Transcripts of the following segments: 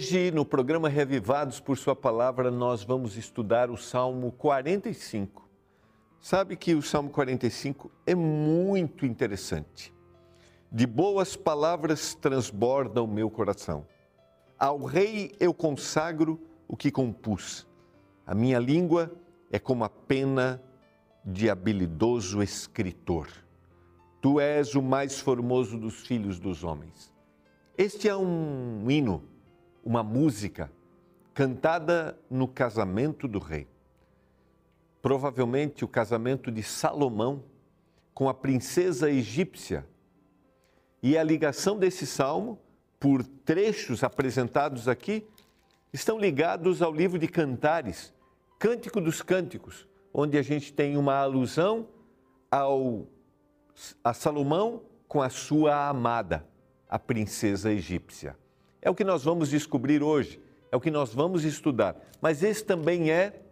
Hoje, no programa Revivados por Sua Palavra, nós vamos estudar o Salmo 45. Sabe que o Salmo 45 é muito interessante. De boas palavras transborda o meu coração. Ao Rei eu consagro o que compus. A minha língua é como a pena de habilidoso escritor. Tu és o mais formoso dos filhos dos homens. Este é um hino uma música cantada no casamento do rei. Provavelmente o casamento de Salomão com a princesa egípcia. E a ligação desse salmo, por trechos apresentados aqui, estão ligados ao livro de Cantares, Cântico dos Cânticos, onde a gente tem uma alusão ao, a Salomão com a sua amada, a princesa egípcia. É o que nós vamos descobrir hoje, é o que nós vamos estudar. Mas esse também é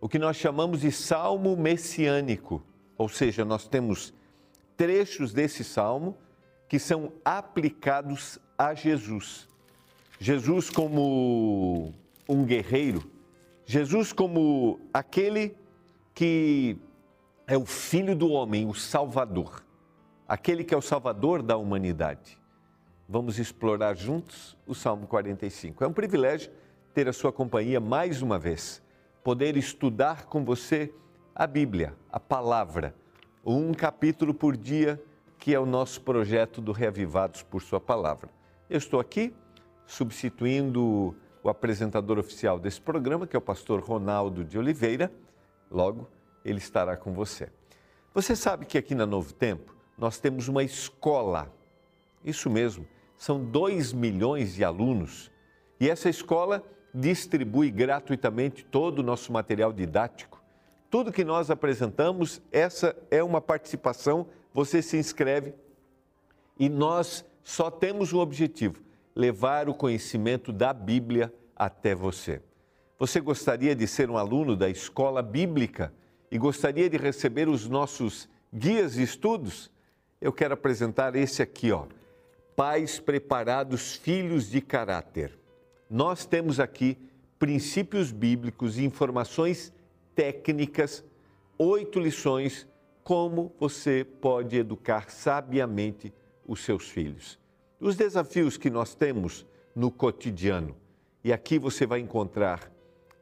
o que nós chamamos de salmo messiânico, ou seja, nós temos trechos desse salmo que são aplicados a Jesus. Jesus como um guerreiro, Jesus como aquele que é o filho do homem, o salvador, aquele que é o salvador da humanidade vamos explorar juntos o Salmo 45. É um privilégio ter a sua companhia mais uma vez, poder estudar com você a Bíblia, a palavra, um capítulo por dia, que é o nosso projeto do Reavivados por Sua Palavra. Eu estou aqui substituindo o apresentador oficial desse programa, que é o pastor Ronaldo de Oliveira. Logo, ele estará com você. Você sabe que aqui na Novo Tempo nós temos uma escola. Isso mesmo são 2 milhões de alunos e essa escola distribui gratuitamente todo o nosso material didático. Tudo que nós apresentamos, essa é uma participação, você se inscreve e nós só temos um objetivo: levar o conhecimento da Bíblia até você. Você gostaria de ser um aluno da escola bíblica e gostaria de receber os nossos guias de estudos? Eu quero apresentar esse aqui, ó pais preparados, filhos de caráter. Nós temos aqui princípios bíblicos informações técnicas, oito lições como você pode educar sabiamente os seus filhos. Os desafios que nós temos no cotidiano. E aqui você vai encontrar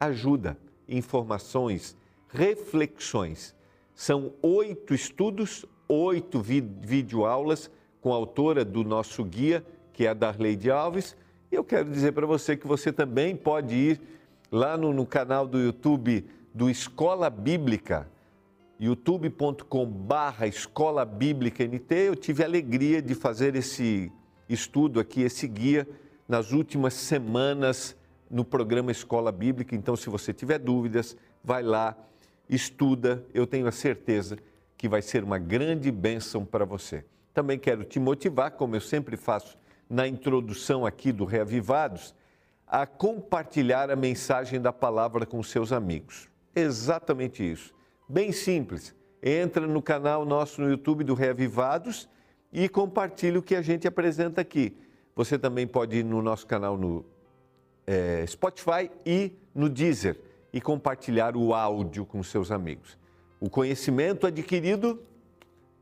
ajuda, informações, reflexões. São oito estudos, oito videoaulas com a autora do nosso guia, que é a Darleide Alves. E eu quero dizer para você que você também pode ir lá no, no canal do YouTube do Escola Bíblica, youtube.com/barra Escola Bíblica NT. Eu tive a alegria de fazer esse estudo aqui, esse guia, nas últimas semanas no programa Escola Bíblica. Então, se você tiver dúvidas, vai lá, estuda. Eu tenho a certeza que vai ser uma grande bênção para você. Também quero te motivar, como eu sempre faço na introdução aqui do Reavivados, a compartilhar a mensagem da palavra com seus amigos. Exatamente isso. Bem simples. Entra no canal nosso no YouTube do Reavivados e compartilhe o que a gente apresenta aqui. Você também pode ir no nosso canal no é, Spotify e no Deezer e compartilhar o áudio com seus amigos. O conhecimento adquirido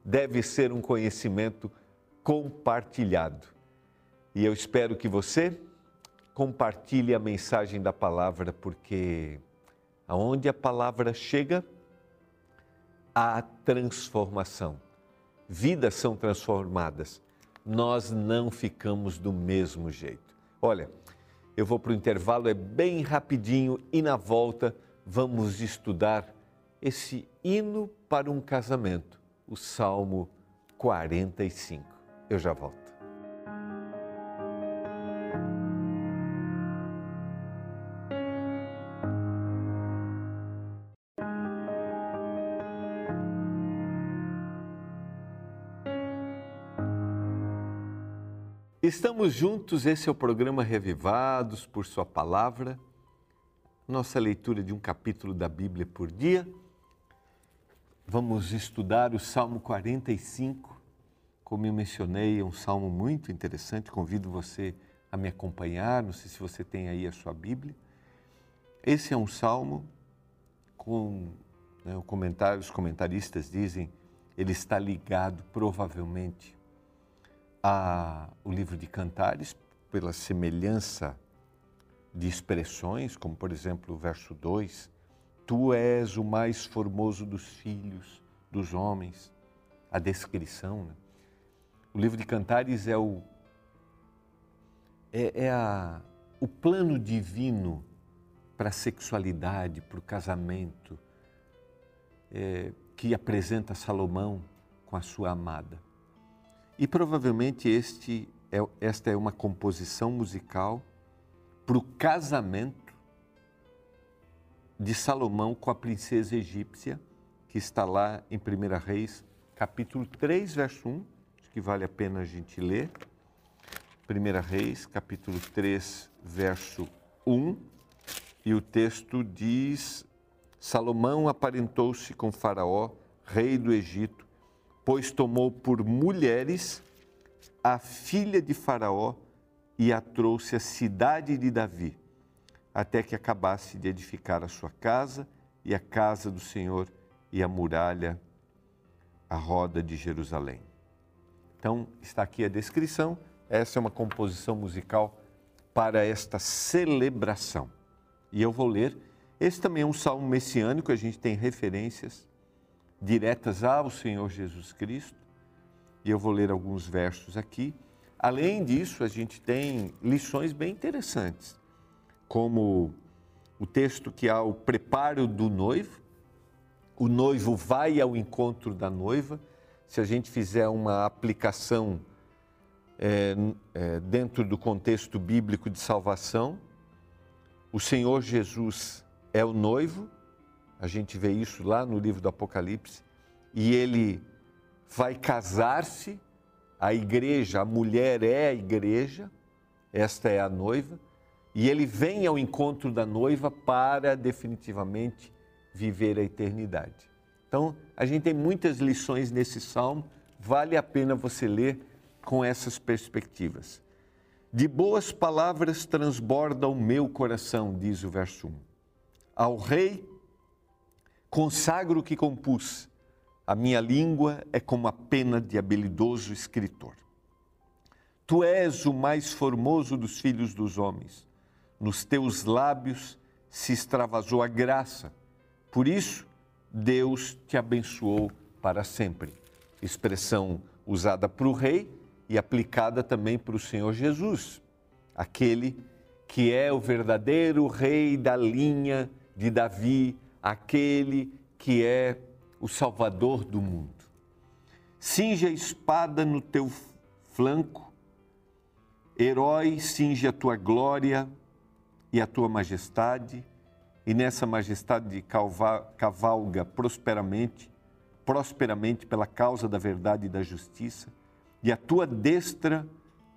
deve ser um conhecimento compartilhado. E eu espero que você compartilhe a mensagem da palavra, porque aonde a palavra chega, há transformação. Vidas são transformadas. Nós não ficamos do mesmo jeito. Olha, eu vou para o intervalo, é bem rapidinho, e na volta vamos estudar esse hino para um casamento o Salmo 45. Eu já volto. Estamos juntos, esse é o programa Revivados por Sua Palavra, nossa leitura de um capítulo da Bíblia por dia Vamos estudar o Salmo 45. Como eu mencionei, é um salmo muito interessante. Convido você a me acompanhar, não sei se você tem aí a sua Bíblia. Esse é um salmo com né, comentário, os comentaristas dizem ele está ligado provavelmente ao livro de Cantares pela semelhança de expressões, como por exemplo o verso 2, Tu és o mais formoso dos filhos dos homens, a descrição. Né? O livro de Cantares é o é, é a, o plano divino para a sexualidade, para o casamento, é, que apresenta Salomão com a sua amada. E provavelmente este é, esta é uma composição musical para o casamento de Salomão com a princesa egípcia, que está lá em 1 Reis, capítulo 3, verso 1, acho que vale a pena a gente ler. 1 Reis, capítulo 3, verso 1, e o texto diz: Salomão aparentou-se com Faraó, rei do Egito, pois tomou por mulheres a filha de Faraó e a trouxe à cidade de Davi, até que acabasse de edificar a sua casa e a casa do Senhor e a muralha, a roda de Jerusalém. Então, está aqui a descrição essa é uma composição musical para esta celebração. E eu vou ler. Esse também é um salmo messiânico, a gente tem referências diretas ao Senhor Jesus Cristo. E eu vou ler alguns versos aqui. Além disso, a gente tem lições bem interessantes, como o texto que há o preparo do noivo. O noivo vai ao encontro da noiva. Se a gente fizer uma aplicação é, é, dentro do contexto bíblico de salvação. O Senhor Jesus é o noivo, a gente vê isso lá no livro do Apocalipse, e ele vai casar-se, a igreja, a mulher é a igreja, esta é a noiva, e ele vem ao encontro da noiva para definitivamente viver a eternidade. Então, a gente tem muitas lições nesse salmo, vale a pena você ler com essas perspectivas. De boas palavras transborda o meu coração, diz o verso 1. Ao rei consagro o que compus, a minha língua é como a pena de habilidoso escritor. Tu és o mais formoso dos filhos dos homens, nos teus lábios se extravasou a graça, por isso Deus te abençoou para sempre. Expressão usada para o rei e aplicada também para o Senhor Jesus, aquele que é o verdadeiro rei da linha de Davi, aquele que é o Salvador do mundo. Cinge a espada no teu flanco, herói, cinge a tua glória e a tua majestade, e nessa majestade cavalga prosperamente, prosperamente pela causa da verdade e da justiça e a tua destra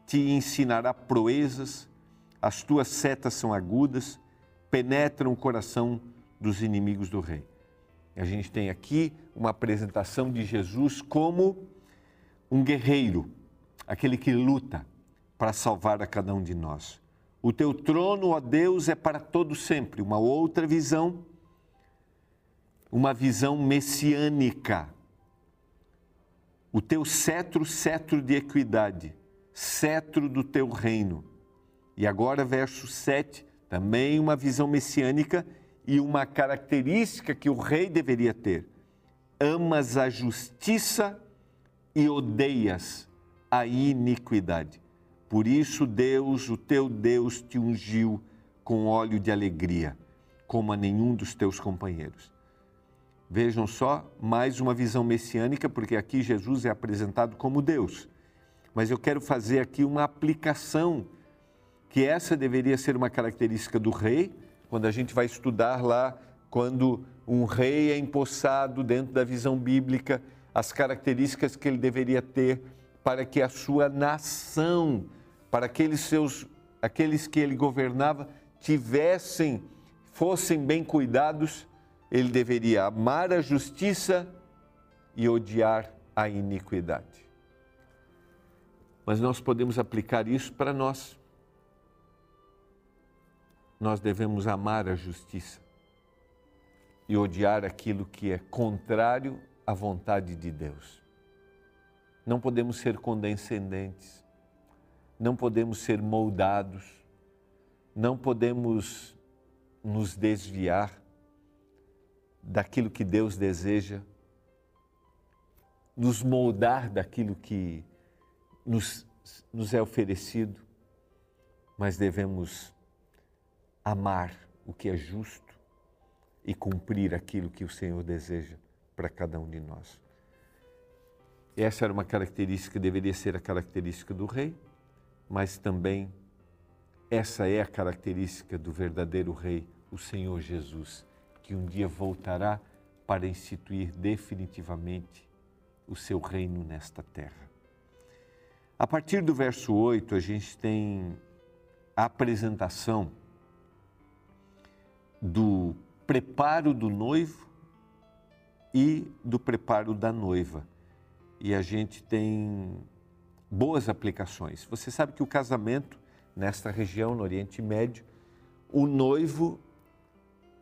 te ensinará proezas, as tuas setas são agudas, penetram o coração dos inimigos do rei. A gente tem aqui uma apresentação de Jesus como um guerreiro, aquele que luta para salvar a cada um de nós. O teu trono, ó Deus, é para todo sempre. Uma outra visão, uma visão messiânica o teu cetro, cetro de equidade, cetro do teu reino. E agora, verso 7, também uma visão messiânica e uma característica que o rei deveria ter: amas a justiça e odeias a iniquidade. Por isso, Deus, o teu Deus, te ungiu com óleo de alegria, como a nenhum dos teus companheiros. Vejam só, mais uma visão messiânica, porque aqui Jesus é apresentado como Deus. Mas eu quero fazer aqui uma aplicação, que essa deveria ser uma característica do rei, quando a gente vai estudar lá, quando um rei é empossado dentro da visão bíblica, as características que ele deveria ter para que a sua nação, para aqueles seus, aqueles que ele governava, tivessem, fossem bem cuidados ele deveria amar a justiça e odiar a iniquidade. Mas nós podemos aplicar isso para nós. nós devemos amar a justiça e odiar aquilo que é contrário à vontade de Deus. Não podemos ser condescendentes, não podemos ser moldados, não podemos nos desviar daquilo que Deus deseja, nos moldar daquilo que nos, nos é oferecido, mas devemos amar o que é justo e cumprir aquilo que o Senhor deseja para cada um de nós. Essa era uma característica, deveria ser a característica do rei, mas também essa é a característica do verdadeiro rei, o Senhor Jesus, que um dia voltará para instituir definitivamente o seu reino nesta terra. A partir do verso 8, a gente tem a apresentação do preparo do noivo e do preparo da noiva. E a gente tem boas aplicações. Você sabe que o casamento, nesta região, no Oriente Médio, o noivo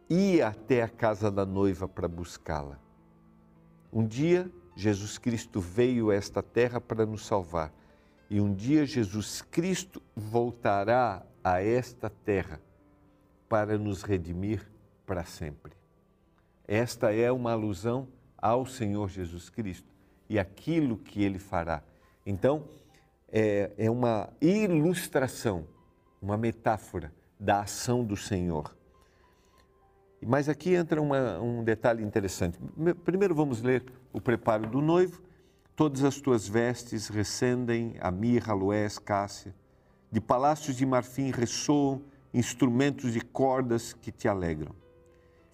ia até a casa da noiva para buscá-la. Um dia, Jesus Cristo veio a esta terra para nos salvar. E um dia, Jesus Cristo voltará a esta terra para nos redimir para sempre. Esta é uma alusão ao Senhor Jesus Cristo e aquilo que ele fará. Então, é, é uma ilustração, uma metáfora da ação do Senhor. Mas aqui entra uma, um detalhe interessante. Primeiro vamos ler o preparo do noivo. Todas as tuas vestes recendem a mirra, aloés, cássia. De palácios de marfim ressoam instrumentos de cordas que te alegram.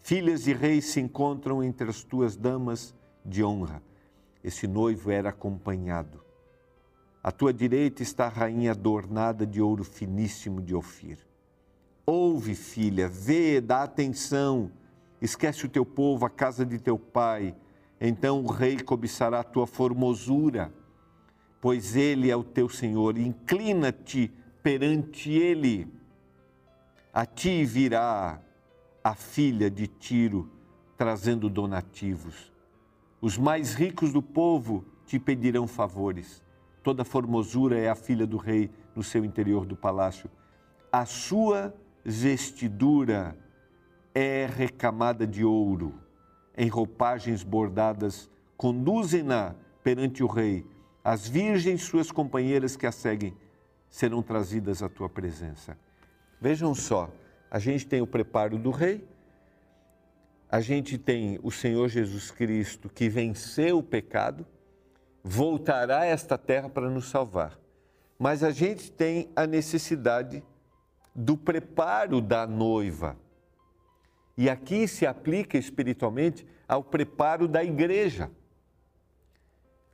Filhas de reis se encontram entre as tuas damas de honra. Esse noivo era acompanhado. À tua direita está a rainha adornada de ouro finíssimo de Ofir. Ouve, filha, vê, dá atenção. Esquece o teu povo, a casa de teu pai. Então o rei cobiçará a tua formosura, pois ele é o teu Senhor. Inclina-te perante ele a ti virá a filha de Tiro trazendo donativos. Os mais ricos do povo te pedirão favores. Toda formosura é a filha do rei no seu interior do palácio. A sua vestidura é recamada de ouro, em roupagens bordadas, conduzem-na perante o rei. As virgens, suas companheiras que a seguem, serão trazidas à tua presença. Vejam só, a gente tem o preparo do rei, a gente tem o Senhor Jesus Cristo que venceu o pecado, voltará a esta terra para nos salvar. Mas a gente tem a necessidade do preparo da noiva. E aqui se aplica espiritualmente ao preparo da igreja.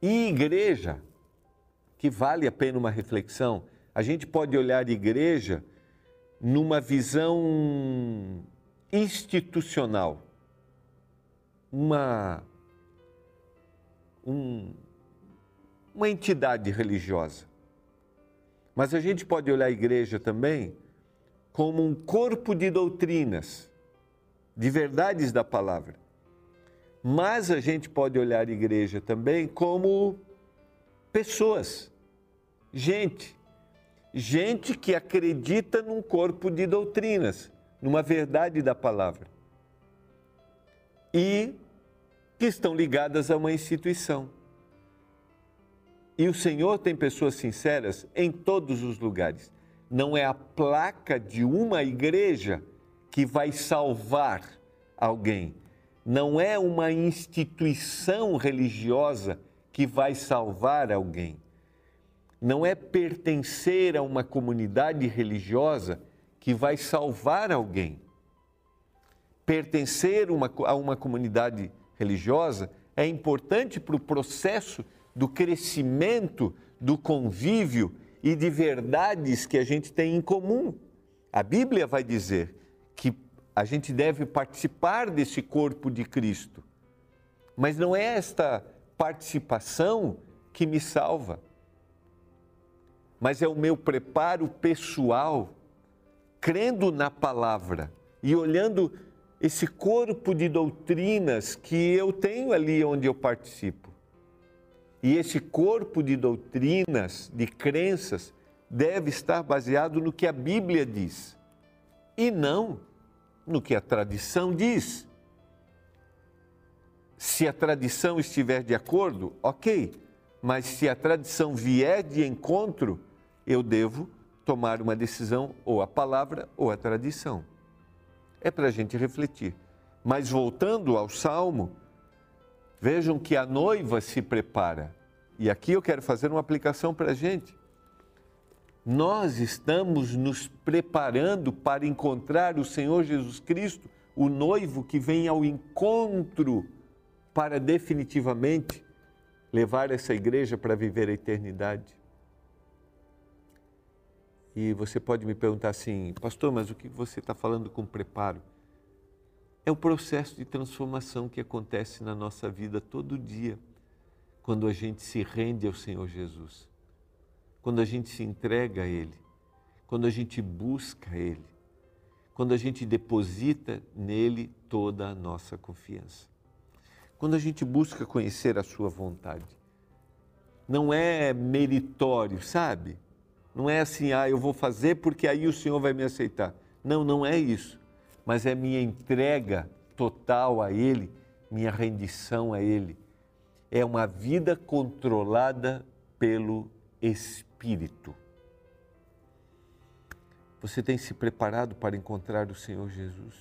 E igreja, que vale a pena uma reflexão, a gente pode olhar igreja numa visão institucional, uma, uma entidade religiosa. Mas a gente pode olhar a igreja também como um corpo de doutrinas, de verdades da palavra. Mas a gente pode olhar a igreja também como pessoas, gente gente que acredita num corpo de doutrinas, numa verdade da palavra. E que estão ligadas a uma instituição. E o Senhor tem pessoas sinceras em todos os lugares. Não é a placa de uma igreja que vai salvar alguém. Não é uma instituição religiosa que vai salvar alguém não é pertencer a uma comunidade religiosa que vai salvar alguém. Pertencer uma, a uma comunidade religiosa é importante para o processo do crescimento, do convívio e de verdades que a gente tem em comum. A Bíblia vai dizer que a gente deve participar desse corpo de Cristo. Mas não é esta participação que me salva mas é o meu preparo pessoal, crendo na palavra e olhando esse corpo de doutrinas que eu tenho ali onde eu participo. E esse corpo de doutrinas, de crenças, deve estar baseado no que a Bíblia diz e não no que a tradição diz. Se a tradição estiver de acordo, ok, mas se a tradição vier de encontro, eu devo tomar uma decisão, ou a palavra ou a tradição. É para a gente refletir. Mas voltando ao salmo, vejam que a noiva se prepara. E aqui eu quero fazer uma aplicação para a gente. Nós estamos nos preparando para encontrar o Senhor Jesus Cristo, o noivo que vem ao encontro para definitivamente levar essa igreja para viver a eternidade. E você pode me perguntar assim, pastor, mas o que você está falando com preparo? É o processo de transformação que acontece na nossa vida todo dia, quando a gente se rende ao Senhor Jesus, quando a gente se entrega a Ele, quando a gente busca Ele, quando a gente deposita nele toda a nossa confiança. Quando a gente busca conhecer a Sua vontade. Não é meritório, sabe? Não é assim, ah, eu vou fazer porque aí o Senhor vai me aceitar. Não, não é isso. Mas é minha entrega total a Ele, minha rendição a Ele. É uma vida controlada pelo Espírito. Você tem se preparado para encontrar o Senhor Jesus?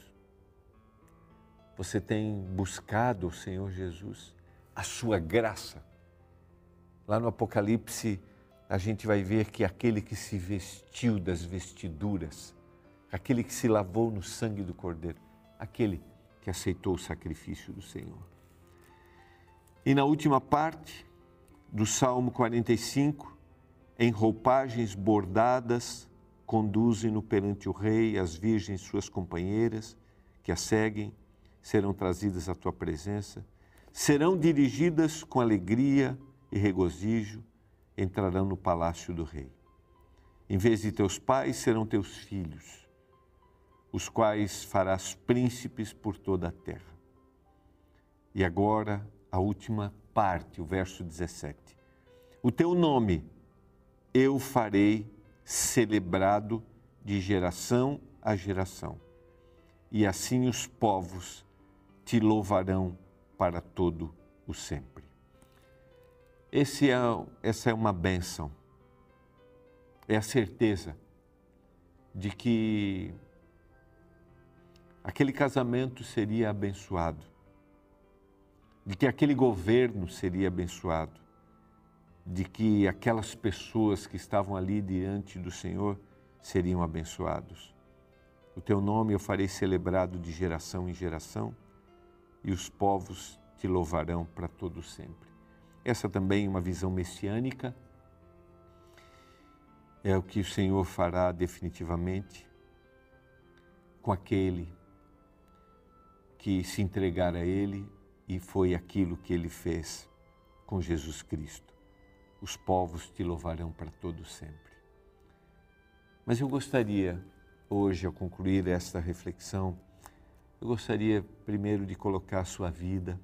Você tem buscado o Senhor Jesus, a sua graça? Lá no Apocalipse, a gente vai ver que aquele que se vestiu das vestiduras, aquele que se lavou no sangue do Cordeiro, aquele que aceitou o sacrifício do Senhor. E na última parte do Salmo 45, em roupagens bordadas, conduzem-no perante o rei, as virgens suas companheiras que a seguem, serão trazidas à tua presença, serão dirigidas com alegria e regozijo, entrarão no palácio do rei. Em vez de teus pais serão teus filhos, os quais farás príncipes por toda a terra. E agora a última parte, o verso 17. O teu nome eu farei celebrado de geração a geração, e assim os povos te louvarão para todo o sempre. Esse é, essa é uma benção. É a certeza de que aquele casamento seria abençoado, de que aquele governo seria abençoado, de que aquelas pessoas que estavam ali diante do Senhor seriam abençoados. O teu nome eu farei celebrado de geração em geração, e os povos te louvarão para todo sempre. Essa também é uma visão messiânica. É o que o Senhor fará definitivamente com aquele que se entregar a Ele e foi aquilo que Ele fez com Jesus Cristo. Os povos te louvarão para todo sempre. Mas eu gostaria, hoje, ao concluir esta reflexão, eu gostaria primeiro de colocar a sua vida,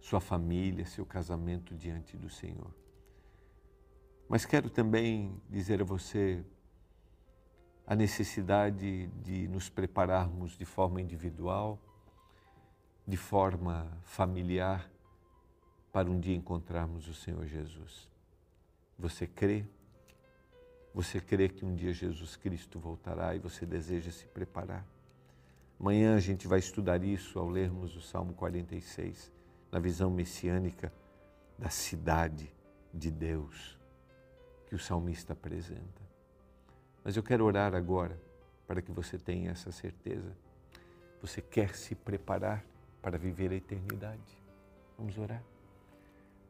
sua família, seu casamento diante do Senhor. Mas quero também dizer a você a necessidade de nos prepararmos de forma individual, de forma familiar, para um dia encontrarmos o Senhor Jesus. Você crê? Você crê que um dia Jesus Cristo voltará e você deseja se preparar? Amanhã a gente vai estudar isso ao lermos o Salmo 46 na visão messiânica da cidade de Deus que o salmista apresenta. Mas eu quero orar agora para que você tenha essa certeza. Você quer se preparar para viver a eternidade. Vamos orar.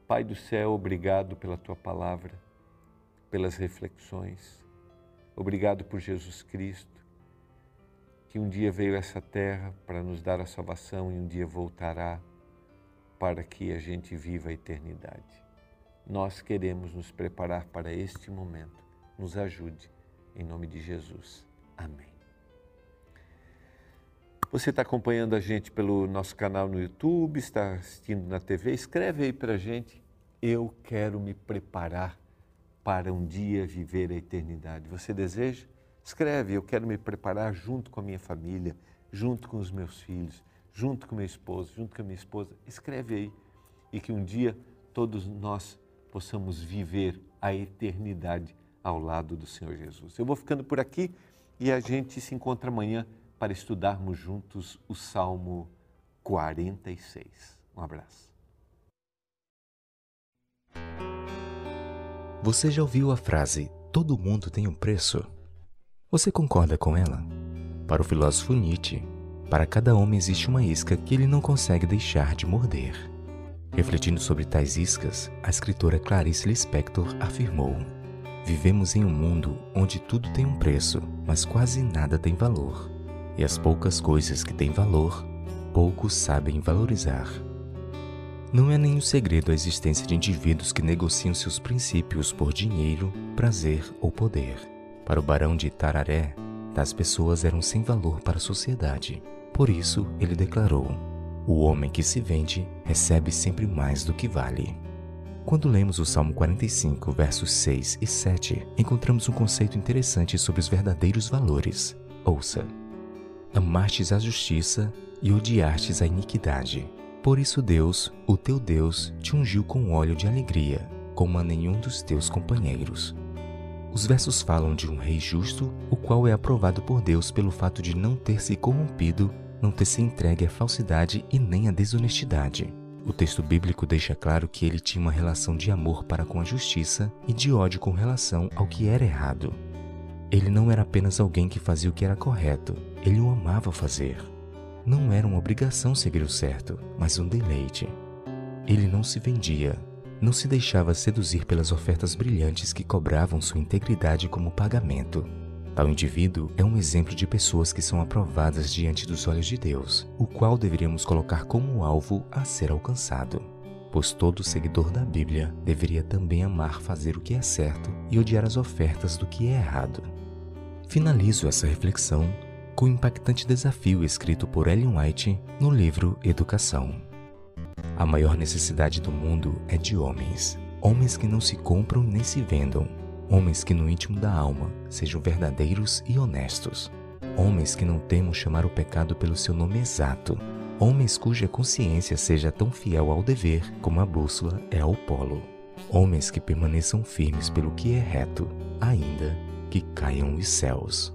Pai do céu, obrigado pela tua palavra, pelas reflexões. Obrigado por Jesus Cristo, que um dia veio a essa terra para nos dar a salvação e um dia voltará para que a gente viva a eternidade. Nós queremos nos preparar para este momento. Nos ajude, em nome de Jesus. Amém. Você está acompanhando a gente pelo nosso canal no YouTube, está assistindo na TV? Escreve aí para a gente. Eu quero me preparar para um dia viver a eternidade. Você deseja? Escreve, eu quero me preparar junto com a minha família, junto com os meus filhos, junto com meu esposo, junto com a minha esposa. Escreve aí e que um dia todos nós possamos viver a eternidade ao lado do Senhor Jesus. Eu vou ficando por aqui e a gente se encontra amanhã para estudarmos juntos o Salmo 46. Um abraço. Você já ouviu a frase todo mundo tem um preço? Você concorda com ela? Para o filósofo Nietzsche, para cada homem existe uma isca que ele não consegue deixar de morder. Refletindo sobre tais iscas, a escritora Clarice Lispector afirmou: Vivemos em um mundo onde tudo tem um preço, mas quase nada tem valor. E as poucas coisas que têm valor, poucos sabem valorizar. Não é nenhum segredo a existência de indivíduos que negociam seus princípios por dinheiro, prazer ou poder. Para o barão de Tararé, tais pessoas eram sem valor para a sociedade. Por isso, ele declarou: O homem que se vende recebe sempre mais do que vale. Quando lemos o Salmo 45, versos 6 e 7, encontramos um conceito interessante sobre os verdadeiros valores. Ouça: Amastes a justiça e odiastes a iniquidade. Por isso Deus, o teu Deus, te ungiu com óleo de alegria, como a nenhum dos teus companheiros. Os versos falam de um rei justo, o qual é aprovado por Deus pelo fato de não ter se corrompido, não ter se entregue à falsidade e nem à desonestidade. O texto bíblico deixa claro que ele tinha uma relação de amor para com a justiça e de ódio com relação ao que era errado. Ele não era apenas alguém que fazia o que era correto, ele o amava fazer. Não era uma obrigação seguir o certo, mas um deleite. Ele não se vendia, não se deixava seduzir pelas ofertas brilhantes que cobravam sua integridade como pagamento. Tal indivíduo é um exemplo de pessoas que são aprovadas diante dos olhos de Deus, o qual deveríamos colocar como alvo a ser alcançado. Pois todo seguidor da Bíblia deveria também amar fazer o que é certo e odiar as ofertas do que é errado. Finalizo essa reflexão com o impactante desafio escrito por Ellen White no livro Educação. A maior necessidade do mundo é de homens, homens que não se compram nem se vendam, Homens que no íntimo da alma sejam verdadeiros e honestos. Homens que não temam chamar o pecado pelo seu nome exato. Homens cuja consciência seja tão fiel ao dever como a bússola é ao polo. Homens que permaneçam firmes pelo que é reto, ainda que caiam os céus.